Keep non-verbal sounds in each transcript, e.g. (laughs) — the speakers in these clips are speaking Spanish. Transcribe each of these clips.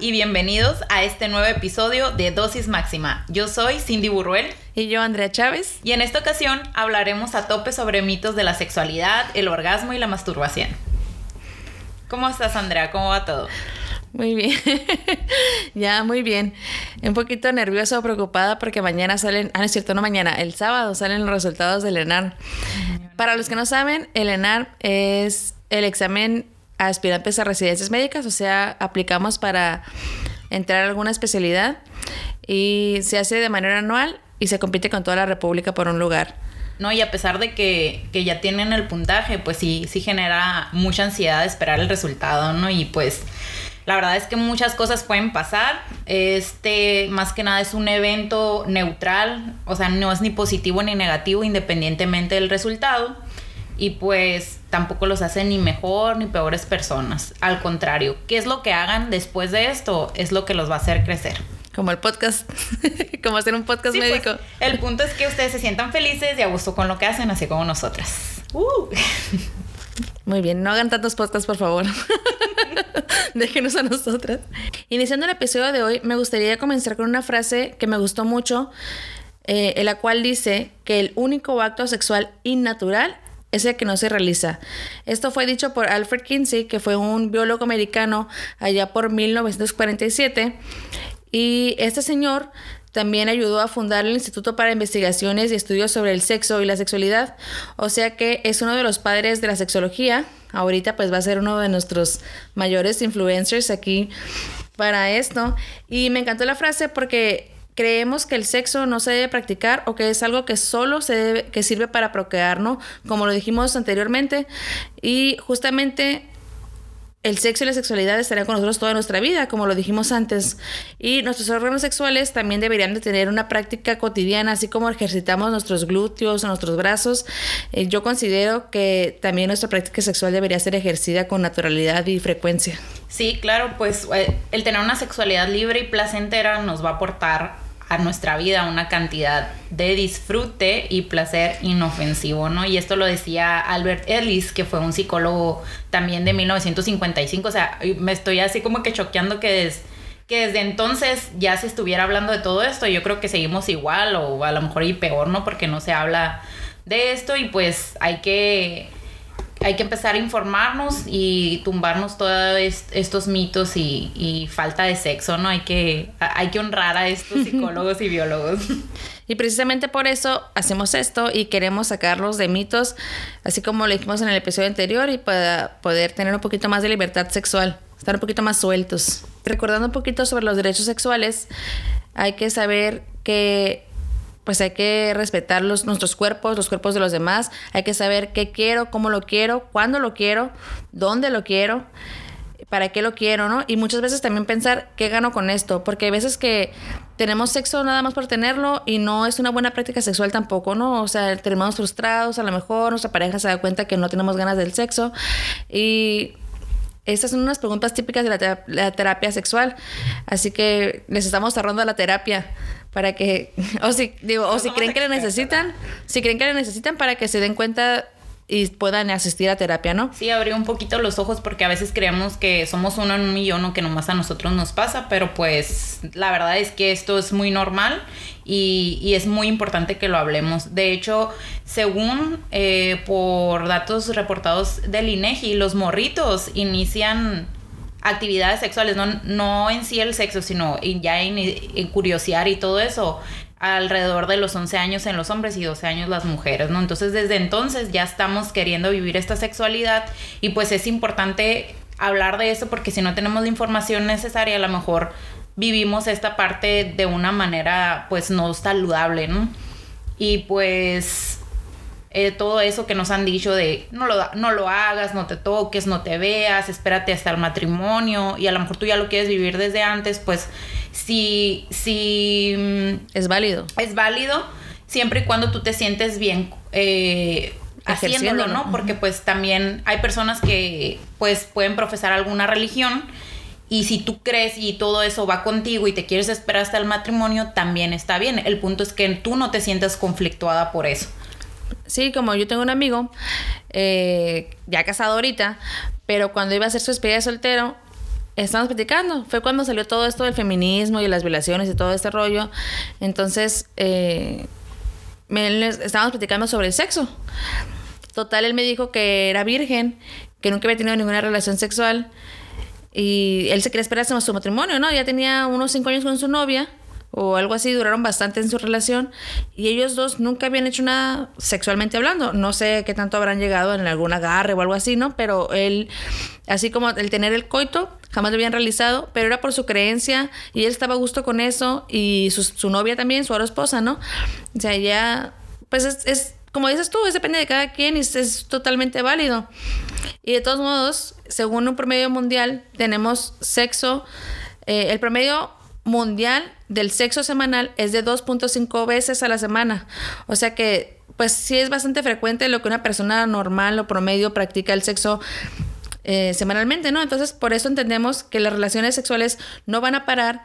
y bienvenidos a este nuevo episodio de Dosis Máxima. Yo soy Cindy Burruel. Y yo, Andrea Chávez. Y en esta ocasión hablaremos a tope sobre mitos de la sexualidad, el orgasmo y la masturbación. ¿Cómo estás, Andrea? ¿Cómo va todo? Muy bien. (laughs) ya, muy bien. Un poquito nerviosa o preocupada porque mañana salen, ah, no es cierto, no mañana, el sábado salen los resultados del ENAR. Para los que no saben, el ENAR es el examen aspirantes a residencias médicas, o sea, aplicamos para entrar a alguna especialidad y se hace de manera anual y se compite con toda la República por un lugar. No, y a pesar de que, que, ya tienen el puntaje, pues sí, sí genera mucha ansiedad de esperar el resultado, ¿no? Y pues la verdad es que muchas cosas pueden pasar. Este, más que nada, es un evento neutral, o sea, no es ni positivo ni negativo independientemente del resultado. Y pues tampoco los hace ni mejor ni peores personas. Al contrario, ¿qué es lo que hagan después de esto? Es lo que los va a hacer crecer. Como el podcast, (laughs) como hacer un podcast pues, médico. el punto es que ustedes se sientan felices y a gusto con lo que hacen, así como nosotras. Uh. Muy bien, no hagan tantos podcasts, por favor. (laughs) Déjenos a nosotras. Iniciando el episodio de hoy, me gustaría comenzar con una frase que me gustó mucho, eh, en la cual dice que el único acto sexual innatural es el que no se realiza. Esto fue dicho por Alfred Kinsey, que fue un biólogo americano allá por 1947. Y este señor también ayudó a fundar el Instituto para Investigaciones y Estudios sobre el Sexo y la Sexualidad. O sea que es uno de los padres de la sexología. Ahorita pues va a ser uno de nuestros mayores influencers aquí para esto. Y me encantó la frase porque creemos que el sexo no se debe practicar o que es algo que solo se debe, que sirve para procrear, ¿no? Como lo dijimos anteriormente. Y justamente el sexo y la sexualidad estarán con nosotros toda nuestra vida, como lo dijimos antes. Y nuestros órganos sexuales también deberían de tener una práctica cotidiana, así como ejercitamos nuestros glúteos nuestros brazos. Eh, yo considero que también nuestra práctica sexual debería ser ejercida con naturalidad y frecuencia. Sí, claro, pues eh, el tener una sexualidad libre y placentera nos va a aportar a nuestra vida una cantidad de disfrute y placer inofensivo, ¿no? Y esto lo decía Albert Ellis, que fue un psicólogo también de 1955, o sea, me estoy así como que choqueando que, que desde entonces ya se estuviera hablando de todo esto, yo creo que seguimos igual o a lo mejor y peor, ¿no? Porque no se habla de esto y pues hay que hay que empezar a informarnos y tumbarnos todos estos mitos y, falta de sexo, ¿no? Hay que, hay que honrar a estos (laughs) psicólogos y biólogos. Y precisamente por eso hacemos esto y queremos sacarlos de mitos, así como lo dijimos en el episodio anterior, y para poder tener un poquito más de libertad sexual, estar un poquito más sueltos. Recordando un poquito sobre los derechos sexuales, hay que saber que pues hay que respetar los, nuestros cuerpos, los cuerpos de los demás, hay que saber qué quiero, cómo lo quiero, cuándo lo quiero, dónde lo quiero, para qué lo quiero, ¿no? Y muchas veces también pensar qué gano con esto, porque hay veces que tenemos sexo nada más por tenerlo y no es una buena práctica sexual tampoco, ¿no? O sea, terminamos frustrados, a lo mejor nuestra pareja se da cuenta que no tenemos ganas del sexo y estas son unas preguntas típicas de la, la terapia sexual, así que les estamos cerrando la terapia para que, (laughs) o si, digo, o si creen que le necesitan, si creen que le necesitan para que se den cuenta y puedan asistir a terapia, ¿no? Sí, abrió un poquito los ojos porque a veces creemos que somos uno en un millón o que nomás a nosotros nos pasa, pero pues la verdad es que esto es muy normal y, y es muy importante que lo hablemos. De hecho, según eh, por datos reportados del INEGI, los morritos inician actividades sexuales, no, no en sí el sexo, sino ya en, curiosear y todo eso, alrededor de los 11 años en los hombres y 12 años las mujeres, ¿no? Entonces desde entonces ya estamos queriendo vivir esta sexualidad y pues es importante hablar de eso porque si no tenemos la información necesaria a lo mejor vivimos esta parte de una manera pues no saludable, ¿no? Y pues eh, todo eso que nos han dicho de no lo, no lo hagas, no te toques, no te veas, espérate hasta el matrimonio y a lo mejor tú ya lo quieres vivir desde antes, pues si, si mm, es válido. Es válido siempre y cuando tú te sientes bien. Eh, haciéndolo, ¿no? Porque pues también hay personas que pues pueden profesar alguna religión y si tú crees y todo eso va contigo y te quieres esperar hasta el matrimonio, también está bien. El punto es que tú no te sientas conflictuada por eso. Sí, como yo tengo un amigo, eh, ya casado ahorita, pero cuando iba a hacer su despedida de soltero, estábamos platicando. Fue cuando salió todo esto del feminismo y las violaciones y todo este rollo. Entonces, eh, estábamos platicando sobre el sexo. Total, él me dijo que era virgen, que nunca había tenido ninguna relación sexual. Y él se quería esperar hasta su matrimonio, ¿no? Ya tenía unos cinco años con su novia o algo así, duraron bastante en su relación y ellos dos nunca habían hecho nada sexualmente hablando. No sé qué tanto habrán llegado en algún agarre o algo así, ¿no? Pero él, así como el tener el coito, jamás lo habían realizado, pero era por su creencia y él estaba a gusto con eso y su, novia también, su ahora esposa, ¿no? O sea, ya, pues es, como dices tú, depende de cada quien y es, totalmente válido. Y de todos modos, según un promedio mundial, tenemos sexo, eh, el promedio mundial del sexo semanal es de 2.5 veces a la semana. O sea que, pues sí es bastante frecuente lo que una persona normal o promedio practica el sexo eh, semanalmente, ¿no? Entonces, por eso entendemos que las relaciones sexuales no van a parar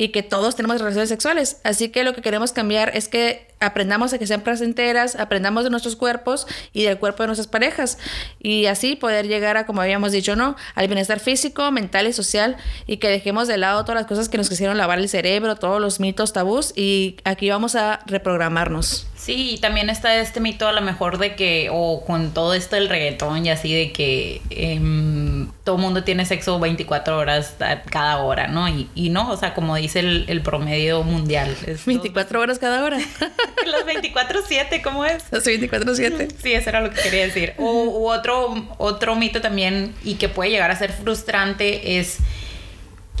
y que todos tenemos relaciones sexuales. Así que lo que queremos cambiar es que aprendamos a que sean placenteras, aprendamos de nuestros cuerpos y del cuerpo de nuestras parejas. Y así poder llegar a, como habíamos dicho, ¿no? Al bienestar físico, mental y social y que dejemos de lado todas las cosas que nos quisieron lavar el cerebro, todos los mitos, tabús y aquí vamos a reprogramarnos. Sí, y también está este mito a lo mejor de que, o con todo esto del reggaetón y así de que eh, todo mundo tiene sexo 24 horas cada hora, ¿no? Y, y no, o sea, como dice el, el promedio mundial. 24 horas cada hora. (laughs) Las 24-7, ¿cómo es? Las 24-7. Sí, eso era lo que quería decir. O otro, otro mito también, y que puede llegar a ser frustrante, es,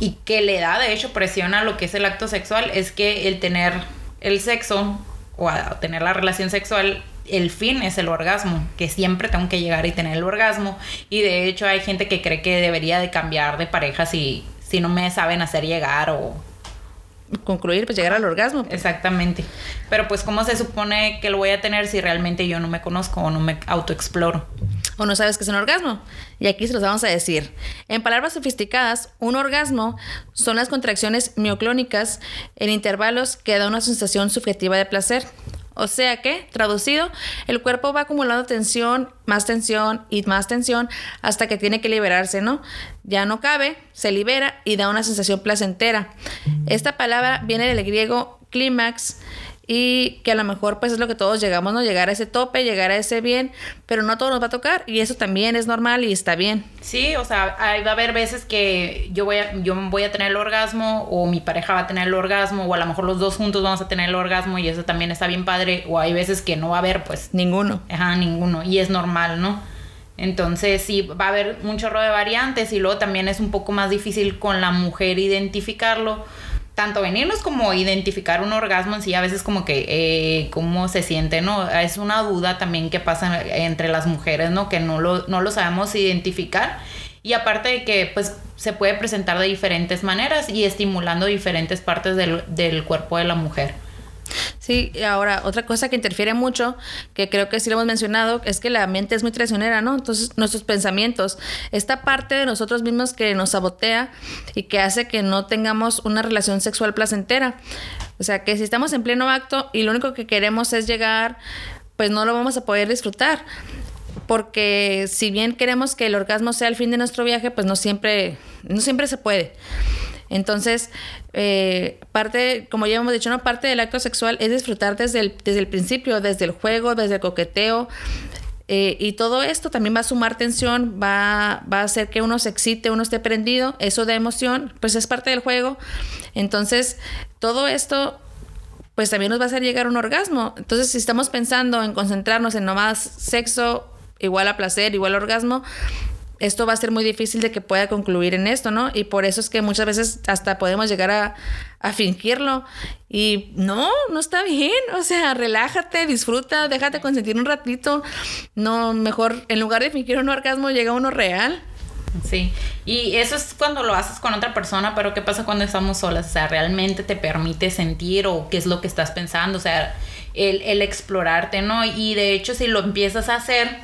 y que le da de hecho presión a lo que es el acto sexual, es que el tener el sexo o a tener la relación sexual el fin es el orgasmo, que siempre tengo que llegar y tener el orgasmo. Y de hecho hay gente que cree que debería de cambiar de pareja si, si no me saben hacer llegar o concluir, pues llegar al orgasmo. Exactamente. Pero pues cómo se supone que lo voy a tener si realmente yo no me conozco o no me autoexploro. O no sabes qué es un orgasmo. Y aquí se los vamos a decir. En palabras sofisticadas, un orgasmo son las contracciones mioclónicas en intervalos que da una sensación subjetiva de placer. O sea que, traducido, el cuerpo va acumulando tensión, más tensión y más tensión hasta que tiene que liberarse, ¿no? Ya no cabe, se libera y da una sensación placentera. Esta palabra viene del griego clímax y que a lo mejor pues es lo que todos llegamos, ¿no? Llegar a ese tope, llegar a ese bien, pero no todo nos va a tocar y eso también es normal y está bien. Sí, o sea, va a haber veces que yo voy a, yo voy a tener el orgasmo o mi pareja va a tener el orgasmo o a lo mejor los dos juntos vamos a tener el orgasmo y eso también está bien padre o hay veces que no va a haber pues ninguno. Ajá, ninguno y es normal, ¿no? Entonces sí, va a haber un chorro de variantes y luego también es un poco más difícil con la mujer identificarlo tanto venirnos como identificar un orgasmo en sí, a veces como que eh, cómo se siente, ¿no? Es una duda también que pasa entre las mujeres, ¿no? Que no lo, no lo sabemos identificar. Y aparte de que pues se puede presentar de diferentes maneras y estimulando diferentes partes del, del cuerpo de la mujer. Sí, ahora otra cosa que interfiere mucho, que creo que sí lo hemos mencionado, es que la mente es muy traicionera, ¿no? Entonces nuestros pensamientos, esta parte de nosotros mismos que nos sabotea y que hace que no tengamos una relación sexual placentera. O sea, que si estamos en pleno acto y lo único que queremos es llegar, pues no lo vamos a poder disfrutar. Porque si bien queremos que el orgasmo sea el fin de nuestro viaje, pues no siempre, no siempre se puede. Entonces, eh, parte, como ya hemos dicho, una parte del acto sexual es disfrutar desde el, desde el principio, desde el juego, desde el coqueteo. Eh, y todo esto también va a sumar tensión, va, va a hacer que uno se excite, uno esté prendido, eso de emoción, pues es parte del juego. Entonces, todo esto pues también nos va a hacer llegar a un orgasmo. Entonces, si estamos pensando en concentrarnos en nomás sexo igual a placer, igual a orgasmo, esto va a ser muy difícil de que pueda concluir en esto, ¿no? Y por eso es que muchas veces hasta podemos llegar a, a fingirlo. Y no, no está bien. O sea, relájate, disfruta, déjate consentir un ratito. No, mejor, en lugar de fingir un orgasmo, llega uno real. Sí, y eso es cuando lo haces con otra persona, pero ¿qué pasa cuando estamos solas? O sea, ¿realmente te permite sentir o qué es lo que estás pensando? O sea, el, el explorarte, ¿no? Y de hecho, si lo empiezas a hacer,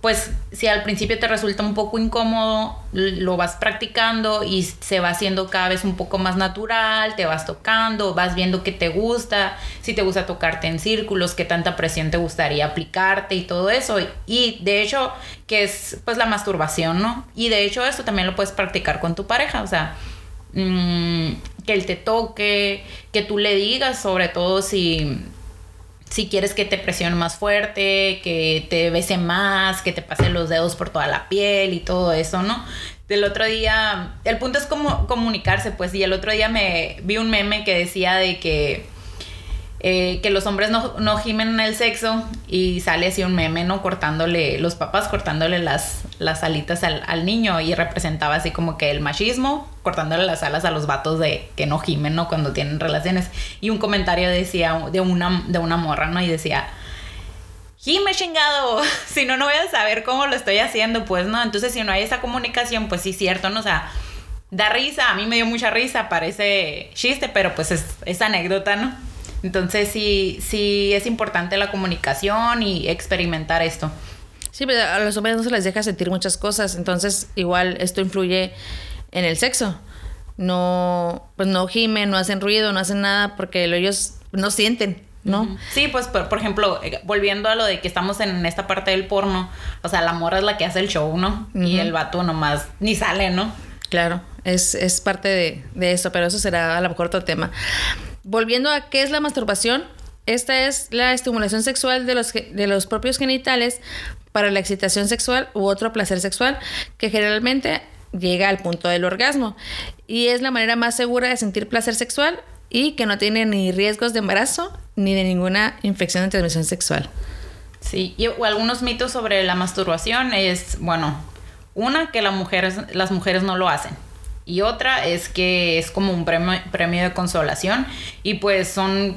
pues si al principio te resulta un poco incómodo, lo vas practicando y se va haciendo cada vez un poco más natural, te vas tocando, vas viendo qué te gusta, si te gusta tocarte en círculos, qué tanta presión te gustaría aplicarte y todo eso. Y de hecho, que es pues la masturbación, ¿no? Y de hecho esto también lo puedes practicar con tu pareja, o sea, mm, que él te toque, que tú le digas, sobre todo si si quieres que te presione más fuerte, que te bese más, que te pase los dedos por toda la piel y todo eso, ¿no? Del otro día, el punto es como comunicarse, pues, y el otro día me vi un meme que decía de que eh, que los hombres no, no, gimen en el sexo y sale así un meme, ¿no? Cortándole, los papás cortándole las, las alitas al, al, niño y representaba así como que el machismo, cortándole las alas a los vatos de que no gimen, ¿no? Cuando tienen relaciones. Y un comentario decía de una, de una morra, ¿no? Y decía, Gime chingado, (laughs) si no, no voy a saber cómo lo estoy haciendo, pues, ¿no? Entonces, si no hay esa comunicación, pues sí, cierto, ¿no? O sea, da risa, a mí me dio mucha risa, parece chiste, pero pues es, es anécdota, ¿no? Entonces sí, sí es importante la comunicación y experimentar esto. Sí, pero a los hombres no se les deja sentir muchas cosas, entonces igual esto influye en el sexo. No, pues no gimen, no hacen ruido, no hacen nada porque ellos no sienten, ¿no? Sí, pues por, ejemplo, eh, volviendo a lo de que estamos en esta parte del porno, o sea, la mora es la que hace el show, ¿no? Y el vato nomás ni sale, ¿no? Claro, es, es parte de, de eso, pero eso será a lo mejor otro tema. Volviendo a qué es la masturbación, esta es la estimulación sexual de los, de los propios genitales para la excitación sexual u otro placer sexual que generalmente llega al punto del orgasmo y es la manera más segura de sentir placer sexual y que no tiene ni riesgos de embarazo ni de ninguna infección de transmisión sexual. Sí, y algunos mitos sobre la masturbación es, bueno, una que las mujeres, las mujeres no lo hacen y otra es que es como un premio, premio de consolación y pues son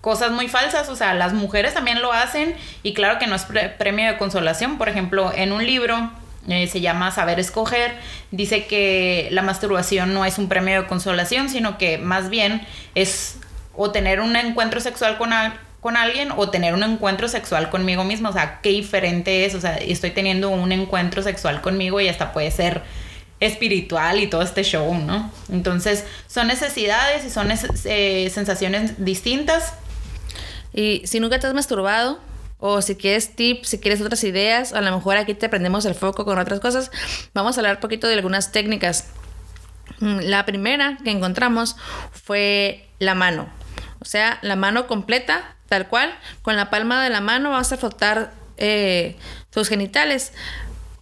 cosas muy falsas, o sea, las mujeres también lo hacen y claro que no es premio de consolación, por ejemplo, en un libro eh, se llama Saber Escoger, dice que la masturbación no es un premio de consolación, sino que más bien es o tener un encuentro sexual con, con alguien o tener un encuentro sexual conmigo mismo, o sea, qué diferente es, o sea, estoy teniendo un encuentro sexual conmigo y hasta puede ser espiritual y todo este show, ¿no? Entonces son necesidades y son eh, sensaciones distintas. Y si nunca te has masturbado, o si quieres tips, si quieres otras ideas, a lo mejor aquí te prendemos el foco con otras cosas, vamos a hablar un poquito de algunas técnicas. Mm, la primera que encontramos fue la mano. O sea, la mano completa, tal cual, con la palma de la mano vas a frotar eh, tus genitales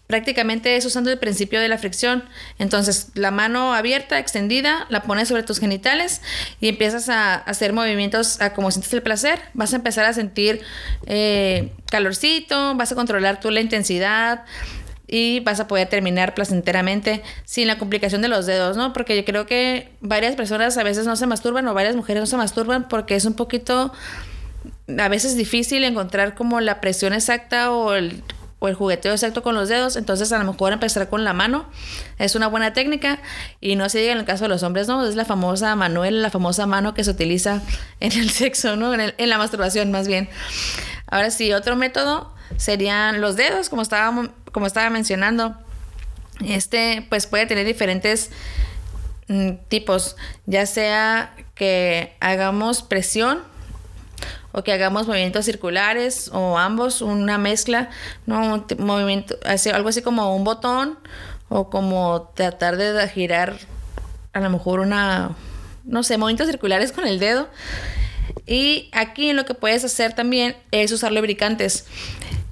prácticamente es usando el principio de la fricción. Entonces, la mano abierta, extendida, la pones sobre tus genitales y empiezas a hacer movimientos a como sientes el placer. Vas a empezar a sentir eh, calorcito, vas a controlar tú la intensidad y vas a poder terminar placenteramente sin la complicación de los dedos, ¿no? Porque yo creo que varias personas a veces no se masturban o varias mujeres no se masturban porque es un poquito a veces difícil encontrar como la presión exacta o el o el jugueteo exacto con los dedos, entonces a lo mejor empezar con la mano es una buena técnica y no se diga en el caso de los hombres, no, es la famosa manuel, la famosa mano que se utiliza en el (laughs) sexo, ¿no? En, en la masturbación más bien. Ahora sí, otro método serían los dedos, como estaba, como estaba mencionando. Este pues puede tener diferentes mm, tipos, ya sea que hagamos presión o que hagamos movimientos circulares o ambos, una mezcla, ¿no? Movimiento, algo así como un botón o como tratar de girar a lo mejor una, no sé, movimientos circulares con el dedo. Y aquí lo que puedes hacer también es usar lubricantes.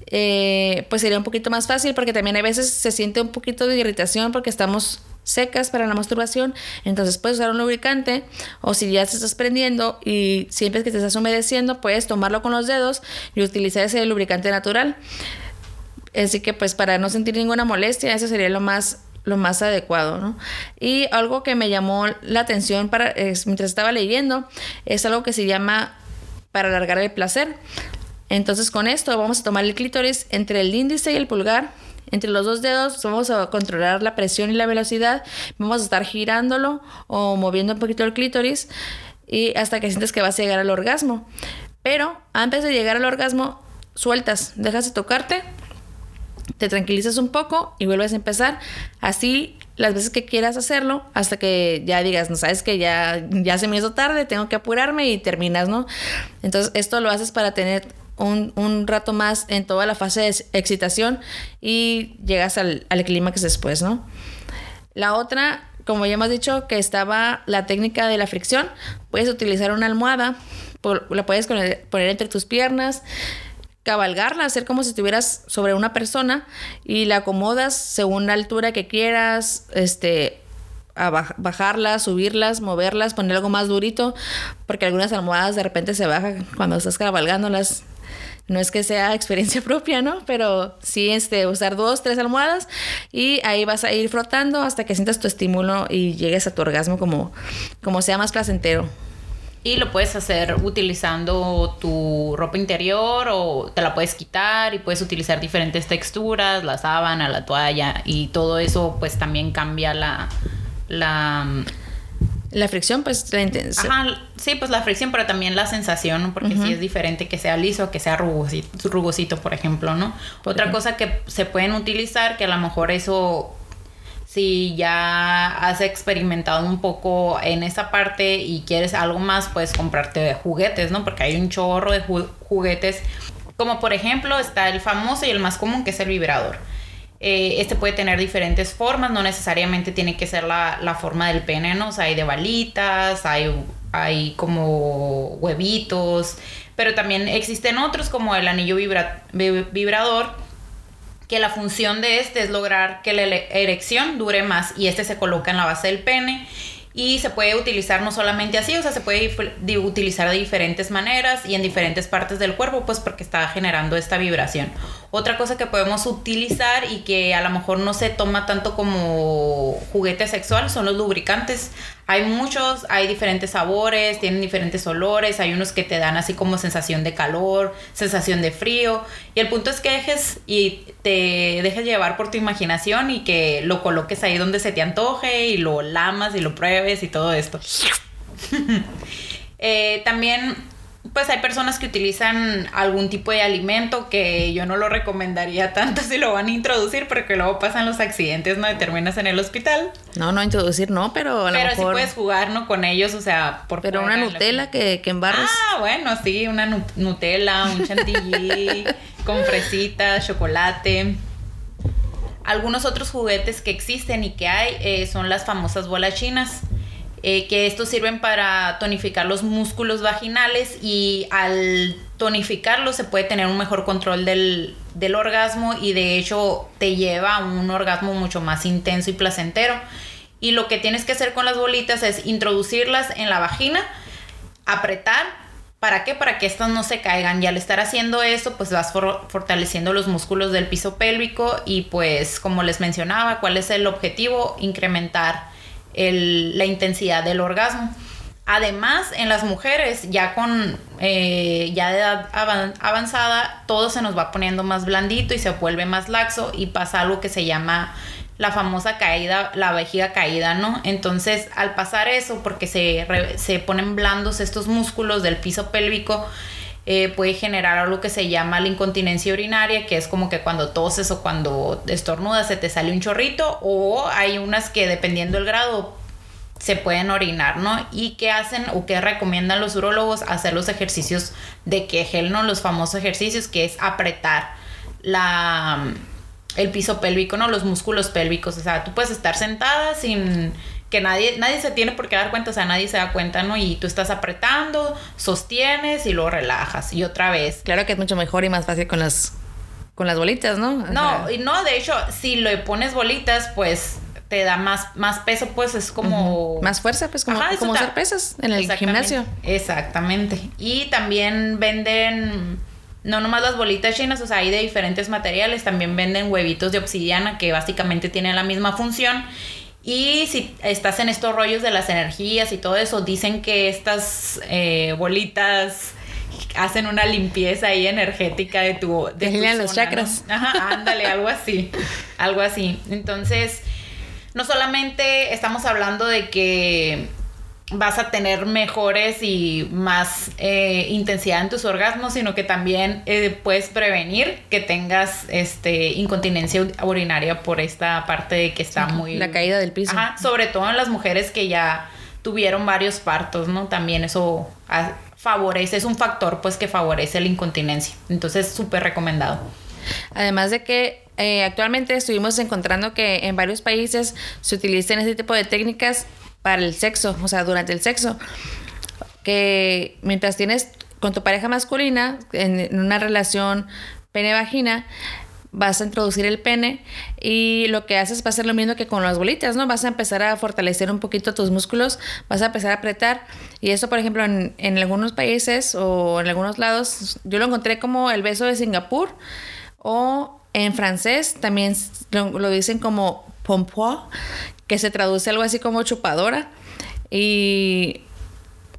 Eh, pues sería un poquito más fácil porque también a veces se siente un poquito de irritación porque estamos secas para la masturbación, entonces puedes usar un lubricante o si ya te estás prendiendo y siempre que te estás humedeciendo, puedes tomarlo con los dedos y utilizar ese lubricante natural. Así que pues para no sentir ninguna molestia, eso sería lo más lo más adecuado, ¿no? Y algo que me llamó la atención para, mientras estaba leyendo es algo que se llama para alargar el placer. Entonces con esto vamos a tomar el clítoris entre el índice y el pulgar entre los dos dedos vamos a controlar la presión y la velocidad. Vamos a estar girándolo o moviendo un poquito el clítoris y hasta que sientes que vas a llegar al orgasmo. Pero antes de llegar al orgasmo, sueltas, dejas de tocarte te tranquilizas un poco y vuelves a empezar. Así las veces que quieras hacerlo hasta que ya digas, no sabes que ya, ya se me hizo tarde, tengo que apurarme y terminas, ¿no? Entonces esto lo haces para tener un, un rato más en toda la fase de excitación y llegas al, al clímax después, ¿no? La otra, como ya hemos dicho, que estaba la técnica de la fricción, puedes utilizar una almohada, la puedes poner entre tus piernas, cabalgarla, hacer como si estuvieras sobre una persona y la acomodas según la altura que quieras, este, a bajarlas, subirlas, moverlas, poner algo más durito, porque algunas almohadas de repente se bajan cuando estás cabalgándolas. No es que sea experiencia (laughs) propia, ¿no? Pero sí, este, usar dos, tres almohadas y ahí vas a ir frotando hasta que sientas tu estímulo y llegues a tu orgasmo como, como sea más placentero. Y lo puedes hacer utilizando tu ropa interior o te la puedes quitar y puedes utilizar diferentes texturas, la sábana, la toalla y todo eso pues también cambia la... La, la fricción, pues la intensidad. Ajá, sí, pues la fricción, pero también la sensación, porque sí es diferente que sea liso que sea rugosito, rugosito por ejemplo, ¿no? Otra cosa que se pueden utilizar, que a lo mejor eso si ya has experimentado un poco en esa parte y quieres algo más, puedes comprarte juguetes, ¿no? Porque hay un chorro de juguetes. Como por ejemplo está el famoso y el más común que es el vibrador. Eh, este puede tener diferentes formas, no necesariamente tiene que ser la, forma del pene, ¿no? Hay de balitas, hay, hay como huevitos, pero también existen otros como el anillo vibrador que la función de este es lograr que la erección dure más y este se coloca en la base del pene y se puede utilizar no solamente así, o sea, se puede utilizar de diferentes maneras y en diferentes partes del cuerpo, pues porque está generando esta vibración. Otra cosa que podemos utilizar y que a lo mejor no se toma tanto como juguete sexual son los lubricantes. Hay muchos, hay diferentes sabores, tienen diferentes olores, hay unos que te dan así como sensación de calor, sensación de frío. Y el punto es que dejes y te dejes llevar por tu imaginación y que lo coloques ahí donde se te antoje y lo lamas y lo pruebes y todo esto. (laughs) Eh, también pues hay personas que utilizan algún tipo de alimento que yo no lo recomendaría tanto si lo van a introducir porque luego pasan los accidentes, ¿no? Y terminas en el hospital. No, no introducir no, pero a lo Pero sí puedes jugar, ¿no? Con ellos, o sea, por Pero una Nutella que, que embarras. Ah, bueno, sí, una Nutella, un chantilly (laughs) con fresitas, chocolate. Algunos otros juguetes que existen y que hay eh, son las famosas bolas chinas eh, que estos sirven para tonificar los músculos vaginales y al tonificarlos se puede tener un mejor control del, del orgasmo y de hecho te lleva a un orgasmo mucho más intenso y placentero. Y lo que tienes que hacer con las bolitas es introducirlas en la vagina, apretar ¿Para qué? Para que estas no se caigan. Y al estar haciendo eso, pues vas fortaleciendo los músculos del piso pélvico y pues como les mencionaba, ¿cuál es el objetivo? Incrementar la intensidad del orgasmo. Además, en las mujeres, ya con eh, ya de edad avanzada, todo se nos va poniendo más blandito y se vuelve más laxo y pasa algo que se llama la famosa caída, la vejiga caída, ¿no? Entonces, al pasar eso, porque se, se ponen blandos estos músculos del piso pélvico, eh, puede generar algo que se llama la incontinencia urinaria, que es como que cuando toses o cuando estornudas se te sale un chorrito, o hay unas que dependiendo del grado se pueden orinar, ¿no? Y qué hacen o qué recomiendan los urólogos hacer los ejercicios de Kegel, ¿no? Los famosos ejercicios que es apretar la el piso pélvico, ¿no? Los músculos pélvicos, o sea, tú puedes estar sentada sin que nadie, nadie se tiene por qué dar cuenta, o sea, nadie se da cuenta, ¿no? Y tú estás apretando, sostienes y luego relajas. Y otra vez. Claro que es mucho mejor y más fácil con las, con las bolitas, ¿no? no, y no, de hecho, si le pones bolitas, pues te da más, más peso, pues es como... Más fuerza, pues como, como hacer pesas en el gimnasio. Exactamente. Y también venden no nomás las bolitas chinas, o sea, hay de diferentes materiales, también venden huevitos de obsidiana que básicamente tienen la misma función y si estás en estos rollos de las energías y todo eso, dicen que estas eh, bolitas hacen una limpieza ahí energética de tu... De los chakras. Ajá, ándale, algo así. Algo así. Entonces, no solamente estamos hablando de que vas a tener mejores y más eh, intensidad en tus orgasmos, sino que también eh, puedes prevenir que tengas este incontinencia urinaria por esta parte de que está muy... La caída del piso. Ajá, sobre todo en las mujeres que ya tuvieron varios partos, ¿no? También eso favorece, es un factor pues que favorece la incontinencia. Entonces, súper recomendado. Además de que eh, actualmente estuvimos encontrando que en varios países se utilizan ese tipo de técnicas para el sexo, o sea, durante el sexo. Que mientras tienes con tu pareja masculina, en, una relación pene-vagina, vas a introducir el pene y lo que haces va a ser lo mismo que con las bolitas, ¿no? Vas a empezar a fortalecer un poquito tus músculos, vas a empezar a apretar y eso, por ejemplo, en, algunos países o en algunos lados, yo lo encontré como el beso de Singapur o en francés también lo dicen como pompois, que se traduce algo así como chupadora. Y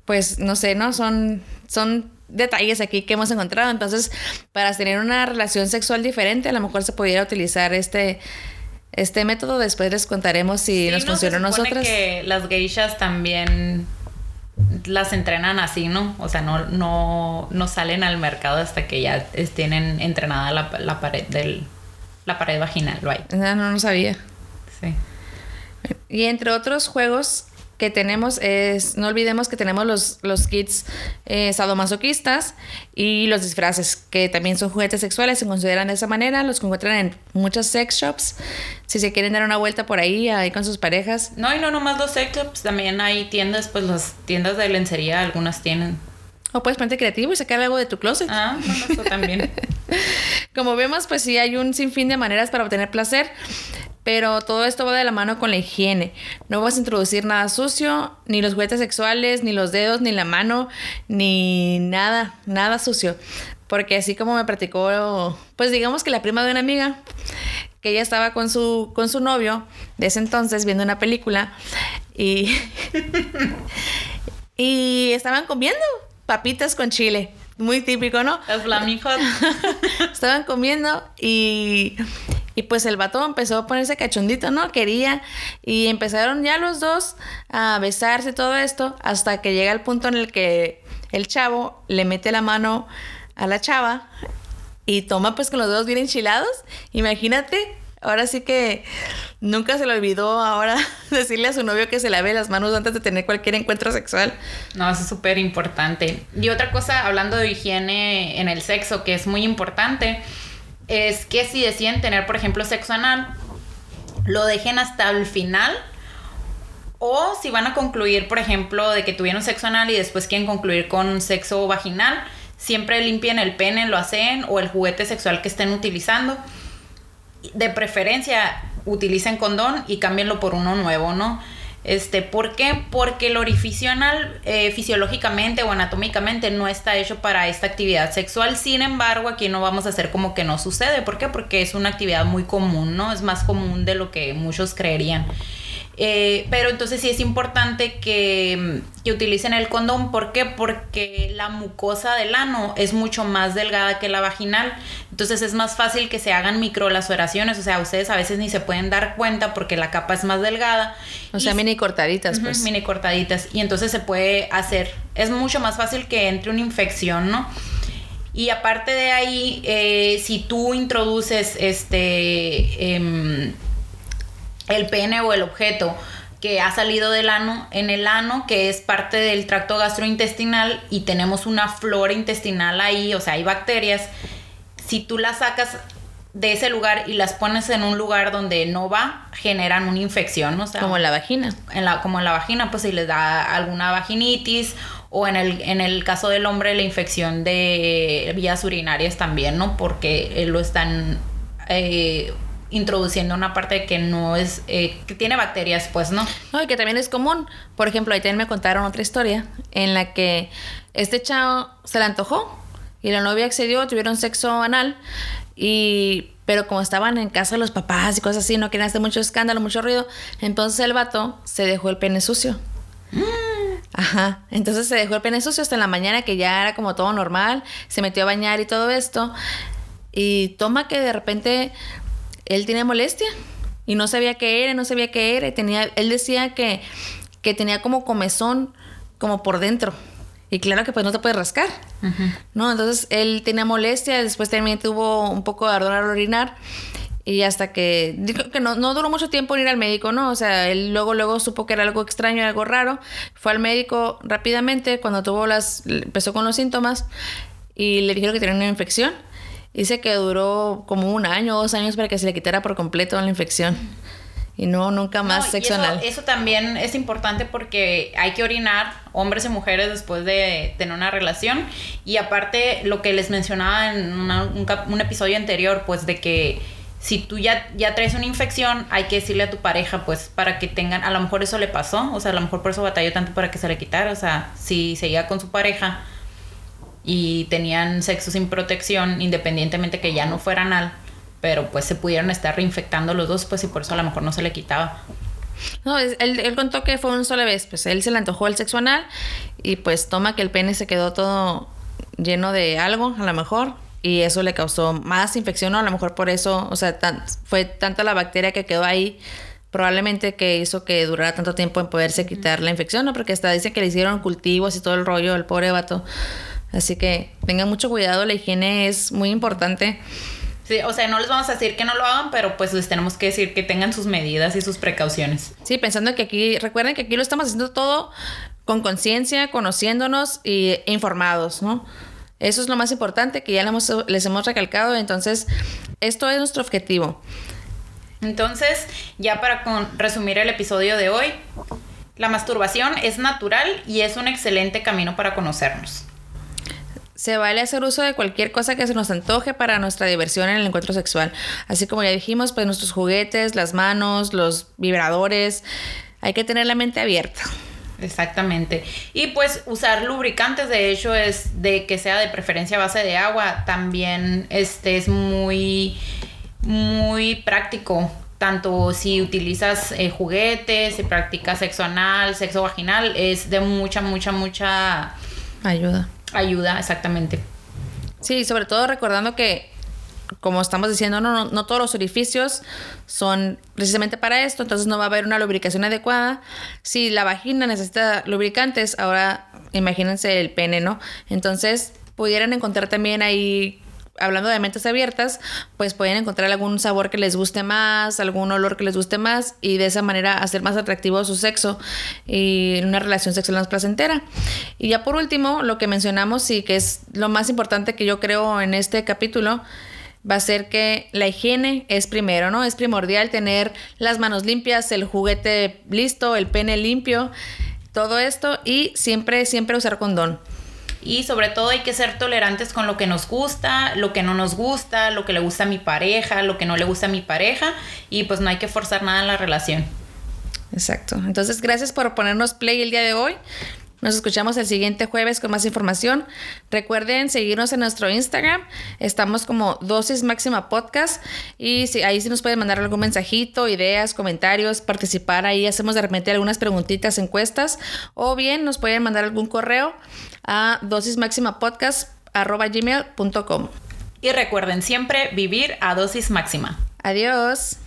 pues no sé, ¿no? Son, son detalles aquí que hemos encontrado. Entonces, para tener una relación sexual diferente, a lo mejor se pudiera utilizar este, este método. Después les contaremos si nos funciona a nosotros. que las geishas también las entrenan así, ¿no? O sea, no, no, no salen al mercado hasta que ya tienen entrenada la, la pared del la pared vaginal, right? No, no, no sabía. Sí. Y entre otros juegos que tenemos es, no olvidemos que tenemos los, los kits eh, sadomasoquistas y los disfraces, que también son juguetes sexuales, se consideran de esa manera, los encuentran en muchas sex shops, si se quieren dar una vuelta por ahí, ahí con sus parejas. No, y no nomás los sex shops, también hay tiendas, pues las tiendas de lencería, algunas tienen. O puedes ponerte creativo y sacar algo de tu closet. Ah, bueno, eso también. (laughs) Como vemos, pues sí hay un sinfín de maneras para obtener placer. Pero todo esto va de la mano con la higiene. No vas a introducir nada sucio, ni los juguetes sexuales, ni los dedos, ni la mano, ni nada, nada sucio. Porque así como me platicó, pues digamos que la prima de una amiga, que ella estaba con su, con su novio de ese entonces viendo una película y, (laughs) y estaban comiendo papitas con chile. Muy típico, ¿no? Las flamijos. (laughs) estaban comiendo y y pues el vato empezó a ponerse cachondito, ¿no? Quería. Y empezaron ya los dos a besarse todo esto hasta que llega el punto en el que el chavo le mete la mano a la chava y toma pues con los dedos bien enchilados. Imagínate, ahora sí que nunca se le olvidó ahora (laughs) decirle a su novio que se lave las manos antes de tener cualquier encuentro sexual. No, eso es súper importante. Y otra cosa, hablando de higiene en el sexo, que es muy importante es que si deciden tener, por ejemplo, sexo anal, lo dejen hasta el final. O si van a concluir, por ejemplo, de que tuvieron sexo anal y después quieren concluir con sexo vaginal, siempre limpien el pene, lo hacen, o el juguete sexual que estén utilizando. De preferencia, utilicen condón y cámbienlo por uno nuevo, ¿no? Este, ¿Por qué? Porque el orificio anal eh, fisiológicamente o anatómicamente no está hecho para esta actividad sexual. Sin embargo, aquí no vamos a hacer como que no sucede. ¿Por qué? Porque es una actividad muy común, ¿no? Es más común de lo que muchos creerían. Eh, pero entonces sí es importante que, que, utilicen el condón. ¿Por qué? Porque la mucosa del ano es mucho más delgada que la vaginal. Entonces es más fácil que se hagan microlaceraciones. O sea, ustedes a veces ni se pueden dar cuenta porque la capa es más delgada. O sea, mini cortaditas, pues. Mini cortaditas. Y entonces se puede hacer. Es mucho más fácil que entre una infección, ¿no? Y aparte de ahí, eh, si tú introduces este. Em, el pene o el objeto que ha salido del ano, en el ano, que es parte del tracto gastrointestinal y tenemos una flora intestinal ahí, o sea, hay bacterias, si tú las sacas de ese lugar y las pones en un lugar donde no va, generan una infección, o sea, como en la vagina. En la, como en la vagina, pues si les da alguna vaginitis o en el, en el caso del hombre la infección de vías urinarias también, ¿no? Porque lo están eh, introduciendo una parte que no es, eh, que tiene bacterias, pues, ¿no? No, y que también es común. Por ejemplo, ahí también me contaron otra historia en la que este chavo se le antojó y la novia accedió, tuvieron sexo anal y pero como estaban en casa los papás y cosas así, no querían hacer mucho escándalo, mucho ruido, entonces el vato se dejó el pene sucio. Mm. Ajá, entonces se dejó el pene sucio hasta en la mañana que ya era como todo normal, se metió a bañar y todo esto. Y toma que de repente él tenía molestia y no sabía qué era, no sabía qué era. tenía, él decía que, que tenía como comezón, como por dentro. Y claro que pues no te puedes rascar, ¿no? Entonces él tenía molestia, después también tuvo un poco de ardor al orinar. Y hasta que, digo que no, no, duró mucho tiempo en ir al médico, ¿no? O sea, él luego, luego supo que era algo extraño, algo raro. Fue al médico rápidamente cuando tuvo las, empezó con los síntomas y le dijeron que tenía una infección. Dice que duró como un año o dos años para que se le quitara por completo la infección. Y no, nunca más sexo anal. Eso, también es importante porque hay que orinar hombres y mujeres después de tener una relación. Y aparte, lo que les mencionaba en un, un episodio anterior, pues de que si tú ya, ya traes una infección, hay que decirle a tu pareja, pues, para que tengan, a lo mejor eso le pasó, o sea, a lo mejor por eso batalló tanto para que se le quitara, o sea, si seguía con su pareja, y tenían sexo sin protección, independientemente que ya no fuera anal, pero pues se pudieron estar reinfectando los dos, pues y por eso a lo mejor no se le quitaba. No, él, él contó que fue una sola vez, pues él se le antojó el sexo anal y pues toma que el pene se quedó todo lleno de algo, a lo mejor, y eso le causó más infección, o a lo mejor por eso, o sea, fue tanta la bacteria que quedó ahí, probablemente que hizo que durara tanto tiempo en poderse quitar la infección, ¿no? Porque hasta dice que le hicieron cultivos y todo el rollo, el pobre vato. Así que tengan mucho cuidado, la higiene es muy importante. Sí, o sea, no les vamos a decir que no lo hagan, pero pues les tenemos que decir que tengan sus medidas y sus precauciones. Sí, pensando que aquí, recuerden que aquí lo estamos haciendo todo con conciencia, conociéndonos y informados, ¿no? Eso es lo más importante que ya les hemos recalcado, entonces esto es nuestro objetivo. Entonces, ya para resumir el episodio de hoy, la masturbación es natural y es un excelente camino para conocernos. Se vale hacer uso de cualquier cosa que se nos antoje para nuestra diversión en el encuentro sexual. Así como ya dijimos, pues nuestros juguetes, las manos, los vibradores. Hay que tener la mente abierta. Exactamente. Y pues usar lubricantes, de hecho, es de que sea de preferencia base de agua. También este es muy, muy práctico. Tanto si utilizas eh, juguetes, si practicas sexo anal, sexo vaginal, es de mucha, mucha, mucha ayuda ayuda, exactamente. Sí, sobre todo recordando que, como estamos diciendo, no, no, todos los orificios son precisamente para esto, entonces no va a haber una lubricación adecuada. Si la vagina necesita lubricantes, ahora imagínense el pene, ¿no? Entonces pudieran encontrar también ahí hablando de mentes abiertas, pues pueden encontrar algún sabor que les guste más, algún olor que les guste más y de esa manera hacer más atractivo su sexo y una relación sexual más placentera. Y ya por último, lo que mencionamos y que es lo más importante que yo creo en este capítulo, va a ser que la higiene es primero, ¿no? Es primordial tener las manos limpias, el juguete listo, el pene limpio, todo esto y siempre, siempre usar condón y sobre todo hay que ser tolerantes con lo que nos gusta, lo que no nos gusta, lo que le gusta a mi pareja, lo que no le gusta a mi pareja y pues no hay que forzar nada en la relación. Exacto. Entonces, gracias por ponernos play el día de hoy. Nos escuchamos el siguiente jueves con más información. Recuerden seguirnos en nuestro Instagram. Estamos como Dosis Máxima Podcast. Y si, ahí sí nos pueden mandar algún mensajito, ideas, comentarios, participar. Ahí hacemos de repente algunas preguntitas, encuestas. O bien nos pueden mandar algún correo a dosismáximapodcast.gmail.com. Y recuerden siempre vivir a dosis máxima. Adiós.